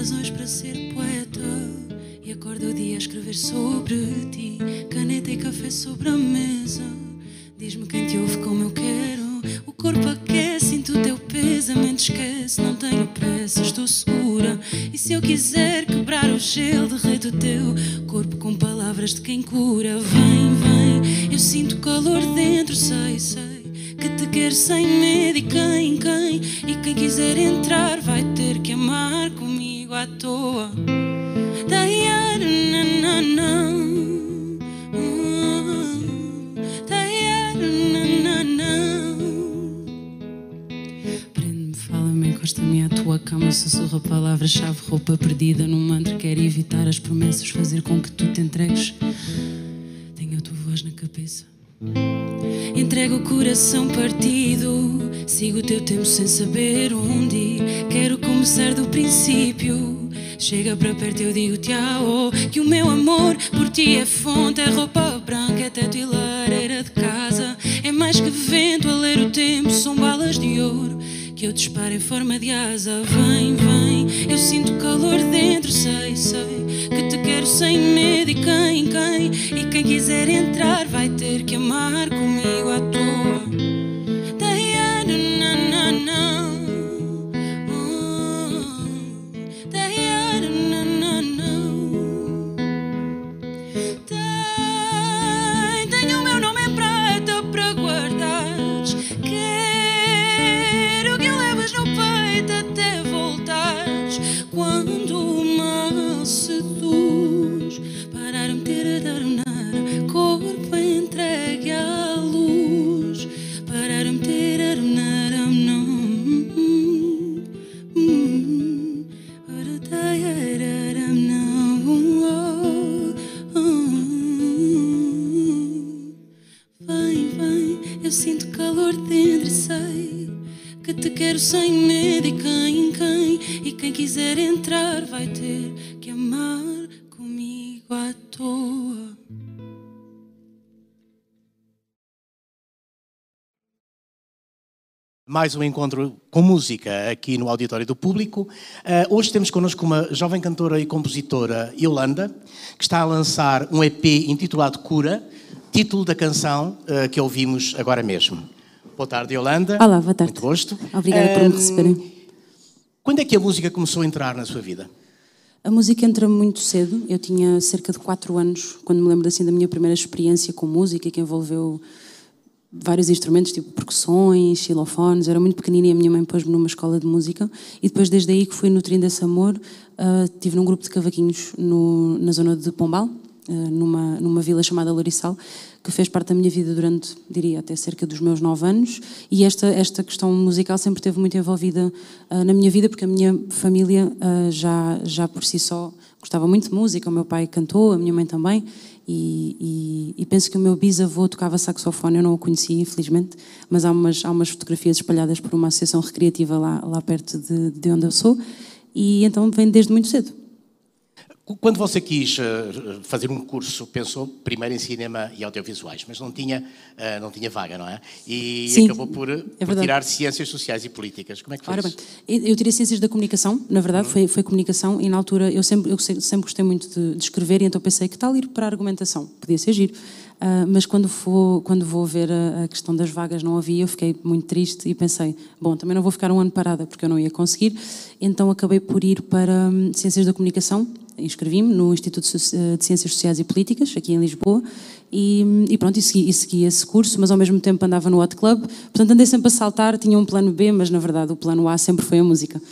razões para ser poeta. E acordo o dia a escrever sobre ti. Caneta e café sobre a mesa. Diz-me quem te ouve como eu quero. O corpo aquece, sinto o teu peso. A mente esquece, não tenho pressa, estou segura. E se eu quiser quebrar o gelo, derreto o teu corpo com palavras de quem cura. Vem, vem, eu sinto calor dentro, sei, sei. Que te quero sem tua cama Sussurra palavras-chave, roupa perdida Num mantra, quero evitar as promessas Fazer com que tu te entregues Tenho a tua voz na cabeça Entrego o coração partido, sigo o teu tempo sem saber onde. Quero começar do princípio. Chega para perto, eu digo tchau. Que o meu amor por ti é fonte, é roupa branca, é teto e lareira de casa. É mais que vento a ler o tempo, são balas de ouro que eu disparo em forma de asa. Vem, vem, eu sinto calor dentro, sei, sei que te quero sem medo. E quem, quem, e quem quiser entrar vai ter que amar comigo à toa. Mais um encontro com música aqui no Auditório do Público. Uh, hoje temos connosco uma jovem cantora e compositora, Yolanda, que está a lançar um EP intitulado Cura, título da canção uh, que ouvimos agora mesmo. Boa tarde, Yolanda. Olá, boa tarde. Muito gosto. Obrigada por me Ahm, receberem. Quando é que a música começou a entrar na sua vida? A música entra muito cedo. Eu tinha cerca de 4 anos quando me lembro assim da minha primeira experiência com música, que envolveu vários instrumentos, tipo percussões, xilofones. Era muito pequenina e a minha mãe pôs-me numa escola de música. E depois, desde aí que fui nutrindo esse amor, ah, estive num grupo de cavaquinhos no- na zona de Pombal, ah, numa, numa vila chamada Lourissal, que fez parte da minha vida durante, diria, até cerca dos meus 9 anos. E esta, esta questão musical sempre esteve muito envolvida ah, na minha vida, porque a minha família ah, já, já por si só gostava muito de música. O meu pai cantou, a minha mãe também. E, e- e penso que o meu bisavô tocava saxofone, eu não o conhecia, infelizmente, mas há umas, há umas fotografias espalhadas por uma associação recreativa lá, lá perto de, de onde eu sou, e então vem desde muito cedo. Quando você quis eh, fazer um curso, pensou primeiro em cinema e audiovisuais, mas não tinha, eh, não tinha vaga, não é? E Sim, acabou por, é por tirar ciências sociais e políticas. Como é que foi Ora bem, isso? eu eu tirei Ciências da Comunicação, na verdade, foi, foi Comunicação, e na altura eu sempre, eu se- sempre gostei muito de, de escrever, e então pensei que tal ir para a argumentação? Podia ser giro. Ah, mas quando vou, quando vou ver a, a questão das vagas não havia, eu fiquei muito triste e pensei, bom, também não vou ficar um ano parada porque eu não ia conseguir, então acabei por ir para hum, Ciências da Comunicação, inscrevi-me no Instituto Soci- de Ciências Sociais e Políticas, aqui em Lisboa, e, e pronto, e segui, e segui esse curso, mas ao mesmo tempo andava no Hot Club, portanto andei sempre a saltar, tinha um plano B, mas na verdade o plano A sempre foi a música.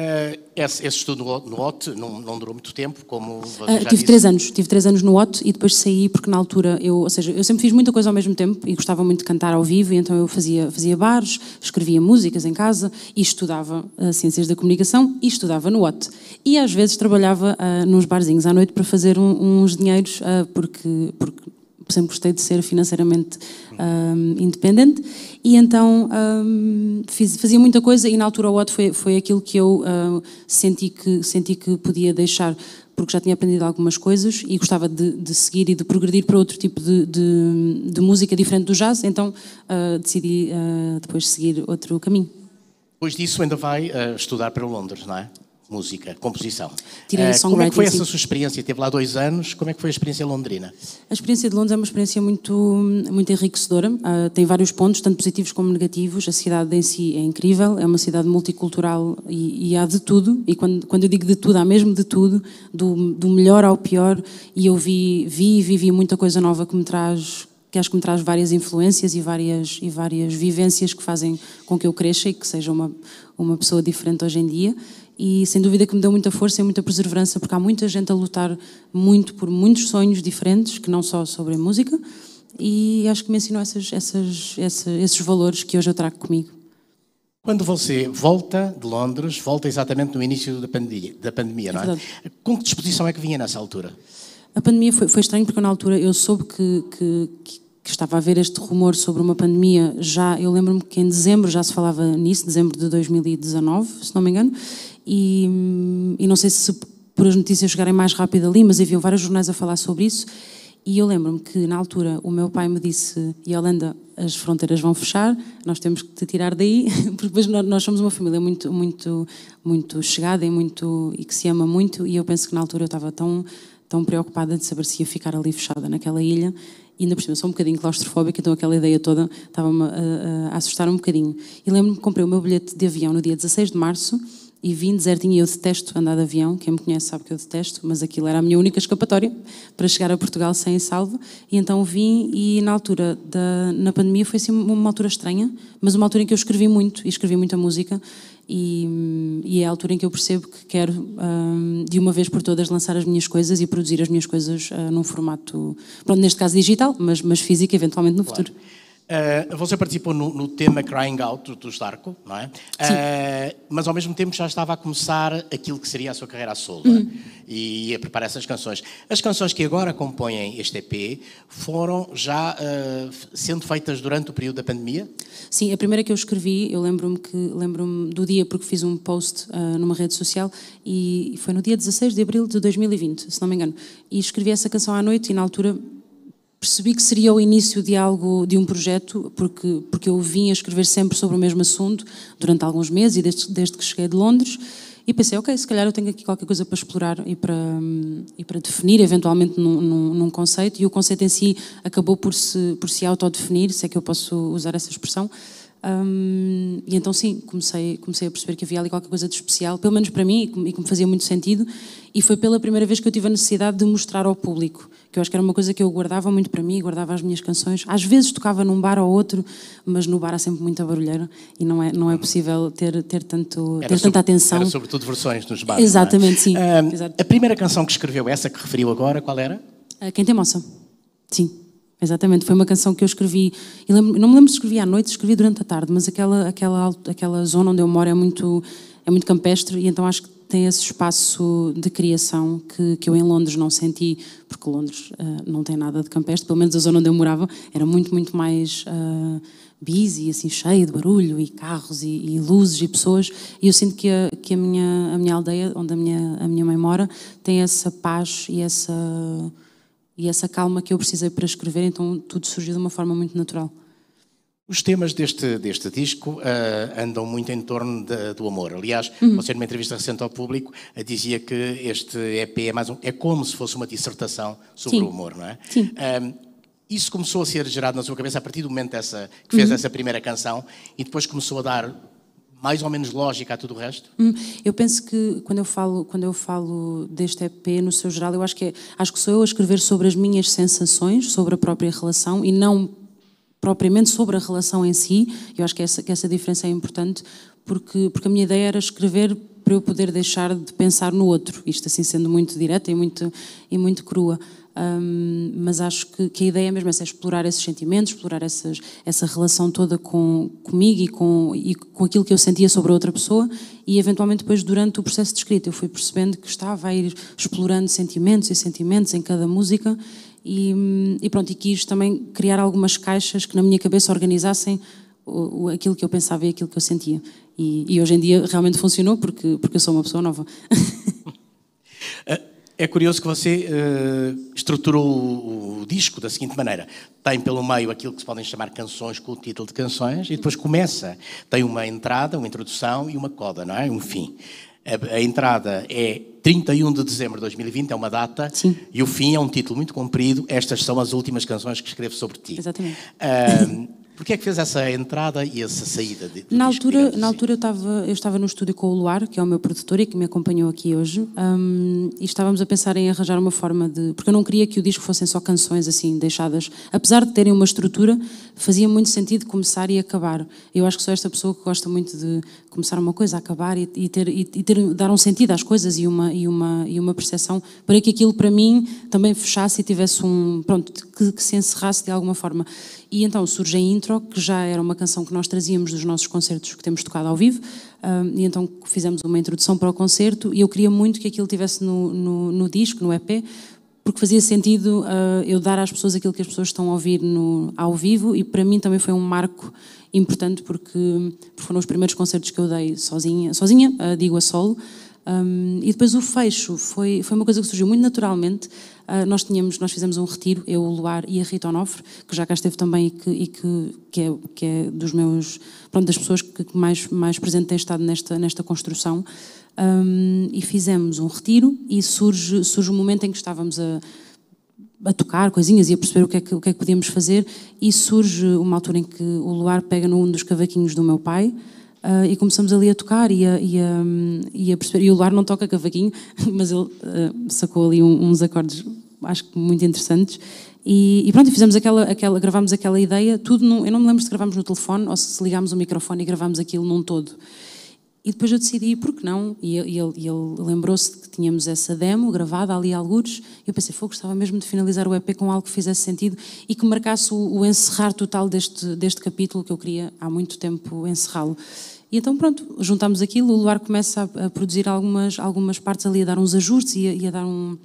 Eh, esse, esse estudo no, OT não, não durou muito tempo, como já tive disse. três anos, tive três anos no OT e depois saí porque na altura eu, ou seja, eu sempre fiz muita coisa ao mesmo tempo e gostava muito de cantar ao vivo e então eu fazia, fazia bares, escrevia músicas em casa e estudava ah, ciências da comunicação e estudava no OT. E às vezes trabalhava ah, nos barzinhos à noite para fazer um- uns dinheiros porque, porque sempre gostei de ser financeiramente ahm, independente e então ahm, fiz- fazia muita coisa e na altura o OT foi, foi aquilo que eu ah, senti, que, senti que podia deixar porque já tinha aprendido algumas coisas e gostava de, de seguir e de progredir para outro tipo de, de- de música diferente do jazz, então ah, decidi ah, depois seguir outro caminho. Depois disso ainda vai estudar para Londres, não é? Música, composição. Tirei Uh, como é que foi essa sua experiência? Teve lá dois anos. Como é que foi a experiência londrina? A experiência de Londres é uma experiência muito, muito enriquecedora. Ah, tem vários pontos, tanto positivos como negativos. A cidade em si é incrível, é uma cidade multicultural e, e há de tudo. E quando, quando eu digo de tudo, há mesmo de tudo, do, do melhor ao pior. E eu vi, vi e vivi muita coisa nova que me traz que acho que me traz várias influências e várias, e várias vivências que fazem com que eu cresça e que seja uma, uma pessoa diferente hoje em dia. E sem dúvida que me deu muita força e muita perseverança, porque há muita gente a lutar muito por muitos sonhos diferentes, que não só sobre a música, e acho que me ensinou essas, essas, essa- esses valores que hoje eu trago comigo. Quando você volta de Londres, volta exatamente no início da pandemia, da pandemia não é? verdade. Com que disposição é que vinha nessa altura? A pandemia foi, foi estranho porque na altura eu soube que, que, que- que estava a haver este rumor sobre uma pandemia já, eu lembro-me que em dezembro já se falava nisso, dezembro de 2019, se não me engano, e, e não sei se por as notícias chegarem mais rápido ali, mas haviam vários jornais a falar sobre isso, e eu lembro-me que na altura o meu pai me disse, Yolanda, as fronteiras vão fechar, nós temos que te tirar daí, porque depois nós- somos uma família muito, muito, muito chegada e, muito, e que se ama muito, e eu penso que na altura eu estava tão tão preocupada de saber se ia ficar ali fechada naquela ilha. E ainda por cima, sou um bocadinho claustrofóbica, então aquela ideia toda estava-me a- a assustar um bocadinho. E lembro-me que comprei o meu bilhete de avião no dia 16 de março e vim desertinho. E eu detesto andar de avião, quem me conhece sabe que eu detesto, mas aquilo era a minha única escapatória para chegar a Portugal sem salvo. E então vim e na altura, da, na pandemia, foi assim uma altura estranha, mas uma altura em que eu escrevi muito e escrevi muita música. E, e é a altura em que eu percebo que quero, hum, de uma vez por todas, lançar as minhas coisas e produzir as minhas coisas ah, num formato, pronto, neste caso digital, mas, mas físico, eventualmente no futuro. Uh, você participou no, no tema Crying Out do, Starco, não é? Uh, mas ao mesmo tempo já estava a começar aquilo que seria a sua carreira a solo é? e a preparar essas canções. As canções que agora compõem este EP foram já uh, sendo feitas durante o período da pandemia? Sim, a primeira que eu escrevi, eu lembro-me que lembro-me do dia porque fiz um post numa rede social e foi no dia 16 de abril de 2020, se não me engano. E escrevi essa canção à noite e na altura percebi que seria o início de algo, de um projeto, porque porque eu vim a escrever sempre sobre o mesmo assunto durante alguns meses e desde, desde que cheguei de Londres. E pensei, ok, se calhar eu tenho aqui qualquer coisa para explorar e para, e para definir, eventualmente, num, num, num conceito. E o conceito em si acabou por se, por se autodefinir, se é que eu posso usar essa expressão. Hum, e então, sim, comecei, comecei a perceber que havia ali qualquer coisa de especial, pelo menos para mim, e que, me fazia muito sentido. E foi pela primeira vez que eu tive a necessidade de mostrar ao público, que eu acho que era uma coisa que eu guardava muito para mim, guardava as minhas canções. Às vezes tocava num bar ou outro, mas no bar há sempre muita barulheira e não é, não é possível ter, ter, tanto, ter sobre- tanta atenção. Era sobretudo versões nos bares. Exatamente, sim. não é? Ah, Exato. a primeira canção que escreveu, essa que referiu agora, qual era? Ah, Quem tem moça? Sim, exatamente. Foi uma canção que eu escrevi. não me lembro se escrevi à noite, escrevi durante a tarde, mas aquela, aquela, aquela zona onde eu moro é muito, é muito campestre e então acho que tem esse espaço de criação que, que eu em Londres não senti, porque Londres ah, não tem nada de campestre, pelo menos a zona onde eu morava era muito, muito mais. ah, busy, assim, cheio de barulho e carros e, e luzes e pessoas. E eu sinto que a, que a, minha, a minha aldeia, onde a minha, a minha mãe mora, tem essa paz e essa, e essa calma que eu precisei para escrever, então tudo surgiu de uma forma muito natural. Os temas deste, deste disco ah, andam muito em torno da- do amor. Aliás, Uhum. você numa entrevista recente ao público ah, dizia que este EP é, mais um, é como se fosse uma dissertação sobre Sim. o amor, não é? Sim. Isso começou a ser gerado na sua cabeça a partir do momento dessa, que fez essa primeira canção e depois começou a dar mais ou menos lógica a tudo o resto? Hum, Eu penso que quando eu falo quando eu falo deste EP no seu geral, eu acho que é, acho que sou eu a escrever sobre as minhas sensações, sobre a própria relação e não propriamente sobre a relação em si. Eu acho que essa que essa diferença é importante porque porque a minha ideia era escrever para eu poder deixar de pensar no outro. Isto assim sendo muito direta e muito e muito crua. Hum, mas acho que, que a ideia mesmo é essa, é explorar esses sentimentos, explorar essas, essa relação toda com, comigo e com, e com aquilo que eu sentia sobre a outra pessoa e eventualmente depois durante o processo de escrita eu fui percebendo que estava a ir explorando sentimentos e sentimentos em cada música e, e pronto, e quis também criar algumas caixas que na minha cabeça organizassem o, o- aquilo que eu pensava e aquilo que eu sentia. E, e hoje em dia realmente funcionou porque, porque eu sou uma pessoa nova. É curioso que você eh, estruturou o, o disco da seguinte maneira: tem pelo meio aquilo que se podem chamar canções com o título de canções, e depois começa, tem uma entrada, uma introdução e uma coda, não é? Um fim. A, a, entrada é 31 de dezembro de 2020, é uma data, Sim. e o fim é um título muito comprido. Estas são as últimas canções que escrevo sobre ti. Exatamente. Uh, Porquê é que fez essa entrada e essa saída? De, na altura, assim? na altura eu estava, eu estava no estúdio com o Luar, que é o meu produtor e que me acompanhou aqui hoje, um, e estávamos a pensar em arranjar uma forma de. Porque eu não queria que o disco fossem só canções assim, deixadas. Apesar de terem uma estrutura, fazia muito sentido começar e acabar. Eu acho que sou esta pessoa que gosta muito de começar uma coisa, acabar e, e ter, e, e, ter, dar um sentido às coisas e uma, e, uma, e uma percepção para que aquilo para mim também fechasse e tivesse um. Pronto, que, que se encerrasse de alguma forma. E então surge a intro, que já era uma canção que nós trazíamos dos nossos concertos que temos tocado ao vivo, e então fizemos uma introdução para o concerto. E eu queria muito que aquilo tivesse no, no, no disco, no EP, porque fazia sentido uh, eu dar às pessoas aquilo que as pessoas estão a ouvir no, ao vivo. E para mim também foi um marco importante porque, foram os primeiros concertos que eu dei sozinha, sozinha uh, digo a solo, um, e depois o fecho foi, foi uma coisa que surgiu muito naturalmente. Uh, nós tínhamos, nós fizemos um retiro, eu, o Luar e a Rita Onofre, que já cá esteve também e que, e que, que, é, que é dos meus, pronto, das pessoas que mais, mais presente têm estado nesta, nesta construção. Um, e fizemos um retiro e surge, surge um momento em que estávamos a, a tocar coisinhas e a perceber o que, é que, o que é que podíamos fazer e surge uma altura em que o Luar pega num dos cavaquinhos do meu pai Uh, e começamos ali a tocar e a, e a, e a perceber. E o Lar não toca cavaquinho, mas ele uh, sacou ali um, uns acordes, acho que muito interessantes. E, e pronto, fizemos aquela, aquela, gravámos aquela ideia, tudo. Num, eu não me lembro se gravámos no telefone ou se ligámos o microfone e gravámos aquilo num todo. E depois eu decidi, por que não? E, ele, ele lembrou-se que tínhamos essa demo gravada ali a algures. Eu pensei, fogo, gostava mesmo de finalizar o EP com algo que fizesse sentido e que marcasse o, o encerrar total deste, deste capítulo que eu queria há muito tempo encerrá-lo. E então, pronto, juntámos aquilo. O Luar começa a, a, produzir algumas, algumas partes ali, a dar uns ajustes e a, e a dar um.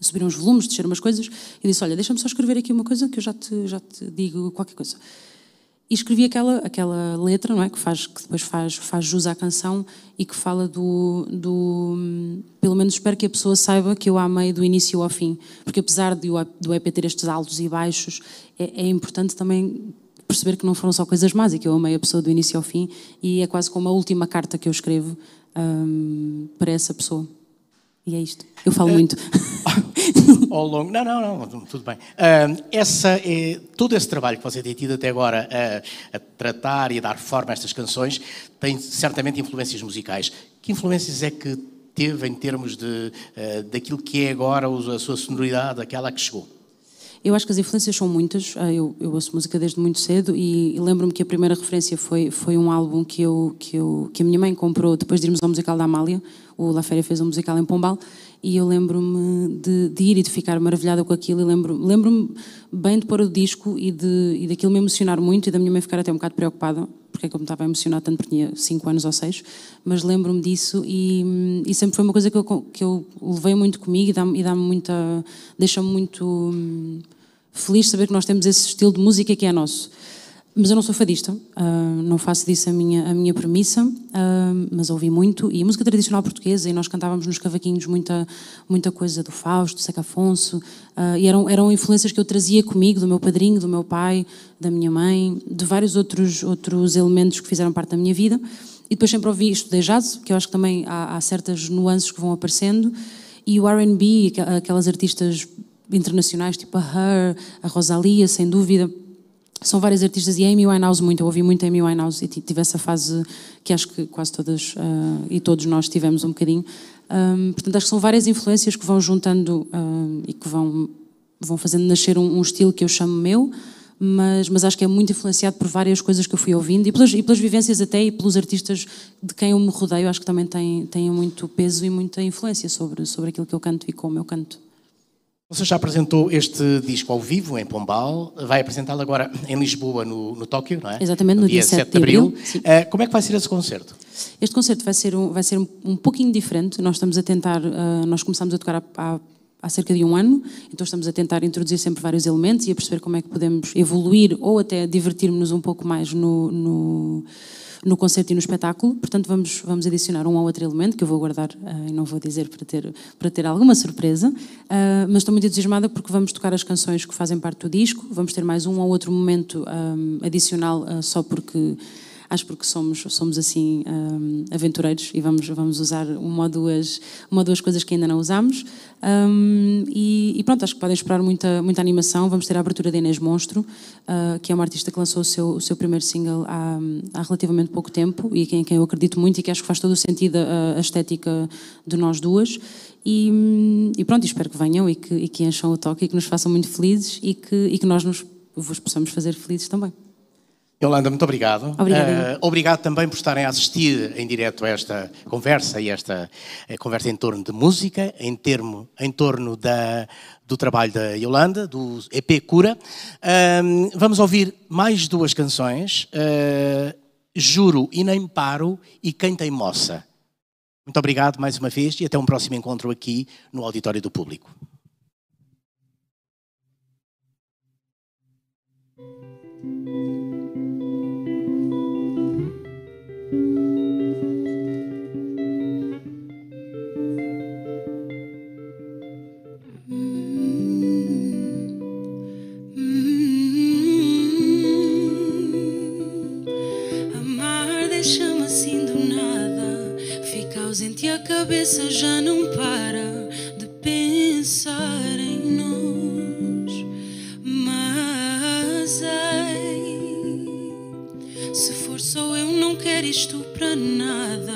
A subir uns volumes, descer umas coisas. E disse: Olha, deixa-me só escrever aqui uma coisa que eu já te, já te digo qualquer coisa e escrevi aquela, aquela letra, não é? Que, faz, que depois faz, faz jus à canção e que fala do, do. Pelo menos espero que a pessoa saiba que eu a amei do início ao fim. Porque apesar de, do EP ter estes altos e baixos, é, é importante também perceber que não foram só coisas más e que eu amei a pessoa do início ao fim. E é quase como a última carta que eu escrevo um, para essa pessoa. E é isto. Eu falo é... muito. ao longo. Não, não, não, tudo bem. Uh, essa é, todo esse trabalho que você tem tido até agora a, a, tratar e a dar forma a estas canções tem certamente influências musicais. Que influências é que teve em termos de, uh, daquilo que é agora a sua sonoridade, aquela que chegou? Eu acho que as influências são muitas. Ah, eu, eu ouço música desde muito cedo e, e lembro-me que a primeira referência foi, foi um álbum que, eu, que, eu, que a minha mãe comprou depois de irmos ao musical da Amália. O La Féria fez um musical em Pombal e eu lembro-me de, de, ir e de ficar maravilhada com aquilo. Lembro-me lembro bem de pôr o disco e, de, e daquilo me emocionar muito e da minha mãe ficar até um bocado preocupada, porque é que eu me estava a emocionar tanto, porque tinha 5 anos ou 6. Mas lembro-me disso e, e, sempre foi uma coisa que eu, que eu levei muito comigo e dá-me dá muita. deixa-me muito hum, feliz saber que nós temos esse estilo de música que é nosso. Mas eu não sou fadista, uh, não faço disso a minha, a minha premissa, uh, mas ouvi muito. E música tradicional portuguesa, e nós cantávamos nos cavaquinhos muita, muita coisa do Fausto, do Seca Afonso, uh, e eram, eram influências que eu trazia comigo, do meu padrinho, do meu pai, da minha mãe, de vários outros, outros elementos que fizeram parte da minha vida. E depois sempre ouvi, estudei jazz, que eu acho que também há, há certas nuances que vão aparecendo, e o RB, aquelas artistas internacionais, tipo a Her, a Rosalia, sem dúvida são várias artistas e a Amy Winehouse muito, eu ouvi muito a Amy Winehouse e tive essa fase que acho que quase todas uh, e todos nós tivemos um bocadinho. Um, portanto, acho que são várias influências que vão juntando e que vão, vão fazendo nascer um, um, estilo que eu chamo meu, mas, mas acho que é muito influenciado por várias coisas que eu fui ouvindo e pelas, e pelas vivências até e pelos artistas de quem eu me rodeio, acho que também têm, têm muito peso e muita influência sobre, sobre aquilo que eu canto e como eu canto. Você já apresentou este disco ao vivo em Pombal, vai apresentá-lo agora em Lisboa, no, no Tóquio, não é? Exatamente, no, no dia, dia 7 de abril. Uh, como é que vai ser esse concerto? Este concerto vai ser um, vai ser um, um pouquinho diferente. Nós estamos a tentar, uh, nós começamos a tocar há, há, há, cerca de um ano, então estamos a tentar introduzir sempre vários elementos e a perceber como é que podemos evoluir ou até divertir-nos um pouco mais no, no no concerto e no espetáculo, portanto vamos, vamos adicionar um ou outro elemento que eu vou guardar uh, e não vou dizer para ter, para ter alguma surpresa, uh, mas estou muito entusiasmada porque vamos tocar as canções que fazem parte do disco, vamos ter mais um ou outro momento um, adicional uh, só porque acho porque somos, somos assim um, aventureiros e vamos, vamos usar uma ou, duas, uma ou duas coisas que ainda não usamos. Um, e, e, pronto, acho que podem esperar muita, muita animação. Vamos ter a abertura de Inês Monstro, uh, que é uma artista que lançou o seu, o seu primeiro single há, há relativamente pouco tempo e em quem eu acredito muito e que acho que faz todo o sentido a, a estética de nós duas. E, e, pronto, espero que venham e que, e que encham o toque e que nos façam muito felizes e que, e que nós nos, vos possamos fazer felizes também. Yolanda, muito obrigado. Obrigada. Uh, obrigado também por estarem a assistir em direto a esta conversa e esta uh, conversa em torno de música, em, termo, em torno da, do trabalho da Yolanda, do EP Cura. Uh, vamos ouvir mais duas canções, Juro e Nem Paro e Quem Tem Moça. Muito obrigado mais uma vez e até um próximo encontro aqui no Auditório do Público. Cabeça já não para de pensar em nós. Mas ai, se for só eu, não quero isto para nada.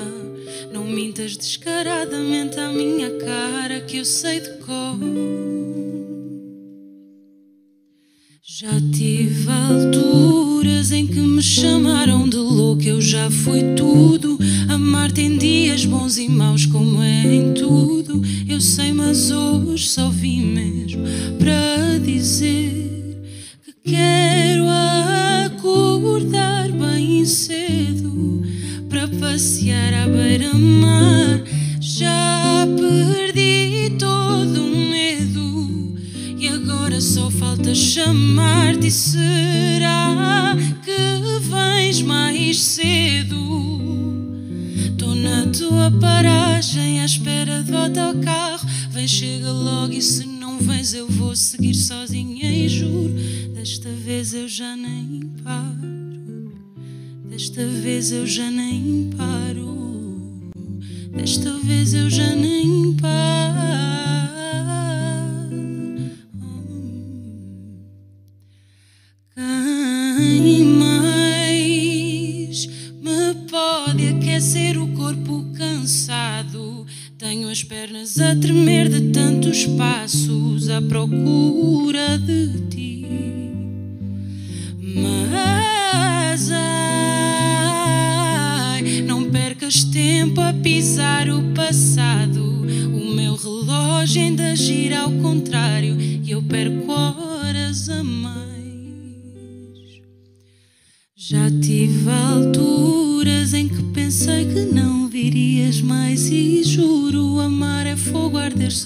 Não mintas descaradamente à minha cara que eu sei de cor. Já tive alturas em que me chamaram de louca, eu já fui tudo. Amar tem dias bons e maus, como é em tudo. Eu sei, mas hoje só vim mesmo para dizer que quero acordar bem cedo para passear à beira-mar. Já perdi todo agora só falta chamar-te. Será que vens mais cedo? Tô na tua paragem à espera do autocarro. Vem, chega logo e se não vens eu vou seguir sozinha e juro. Desta vez eu já nem paro. Desta vez eu já nem paro. Desta vez eu já nem de tantos passos à procura de ti.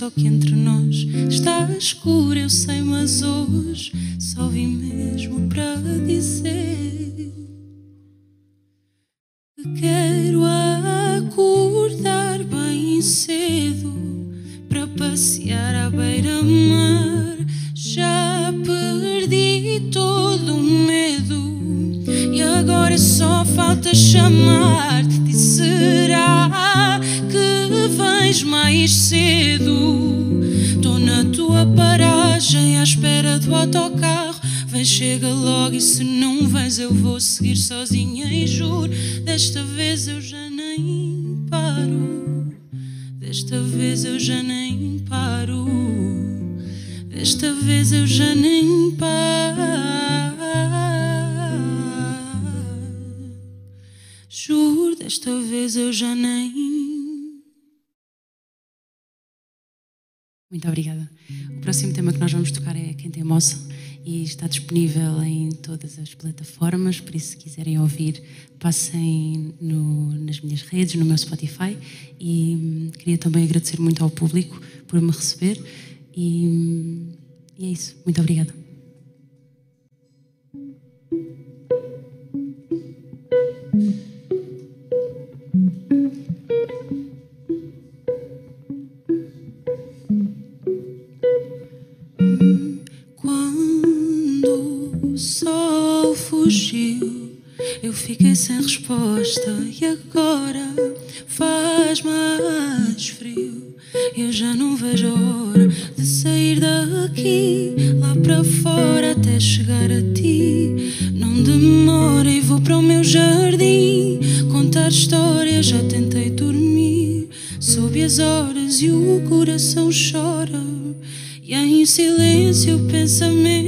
Só que entre nós está escuro eu sei mas hoje só vim mesmo para dizer que quero acordar bem cedo para passear à beira-mar já perdi todo o medo e agora só falta chamar-te. Será que vens mais cedo? Do autocarro. Vem, chega logo e se não vens eu vou seguir sozinha e juro. Desta vez eu já nem paro. Desta vez eu já nem paro. Desta vez eu já nem paro. Juro, desta vez eu já nem. Muito obrigada. O próximo tema que nós vamos tocar é Quem Tem Moça e está disponível em todas as plataformas, por isso se quiserem ouvir, passem no, nas minhas redes, no meu Spotify e hum, queria também agradecer muito ao público por me receber e, hum, e é isso. Muito obrigada. Sol fugiu, eu fiquei sem resposta e agora faz mais frio. Eu já não vejo a hora de sair daqui, lá para fora até chegar a ti. Não demora e vou para o meu jardim contar histórias. Já tentei dormir sob as horas e o coração chora. E em silêncio o pensamento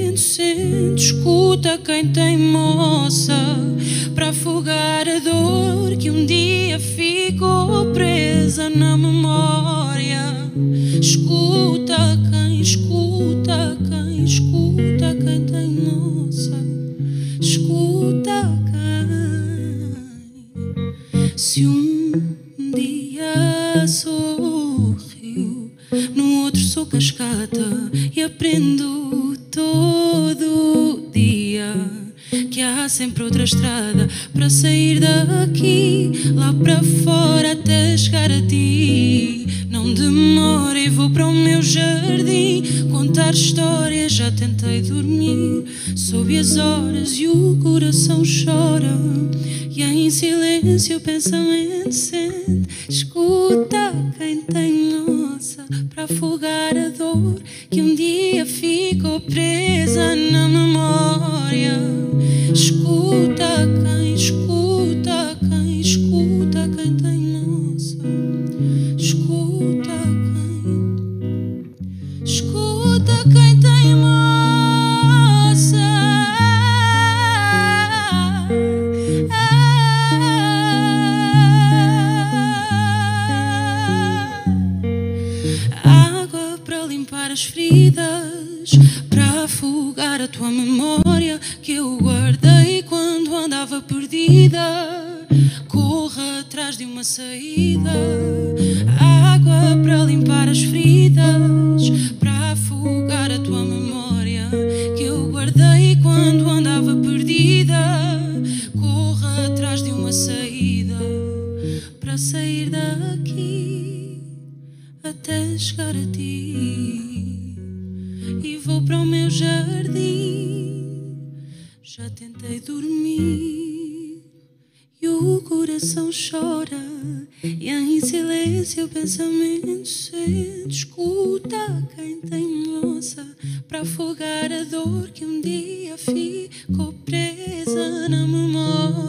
sou cascata e aprendo todo dia que há sempre outra estrada para sair daqui, lá para fora até chegar a ti. Não demora e vou para o meu jardim contar histórias. Já tentei dormir sob as horas e o coração chora. E em silêncio o pensamento sente, escuta sair daqui até chegar a ti. E vou para o meu jardim. Já tentei dormir e o coração chora. E em silêncio o pensamento sente. Escuta quem tem moça para afogar a dor que um dia ficou presa na memória.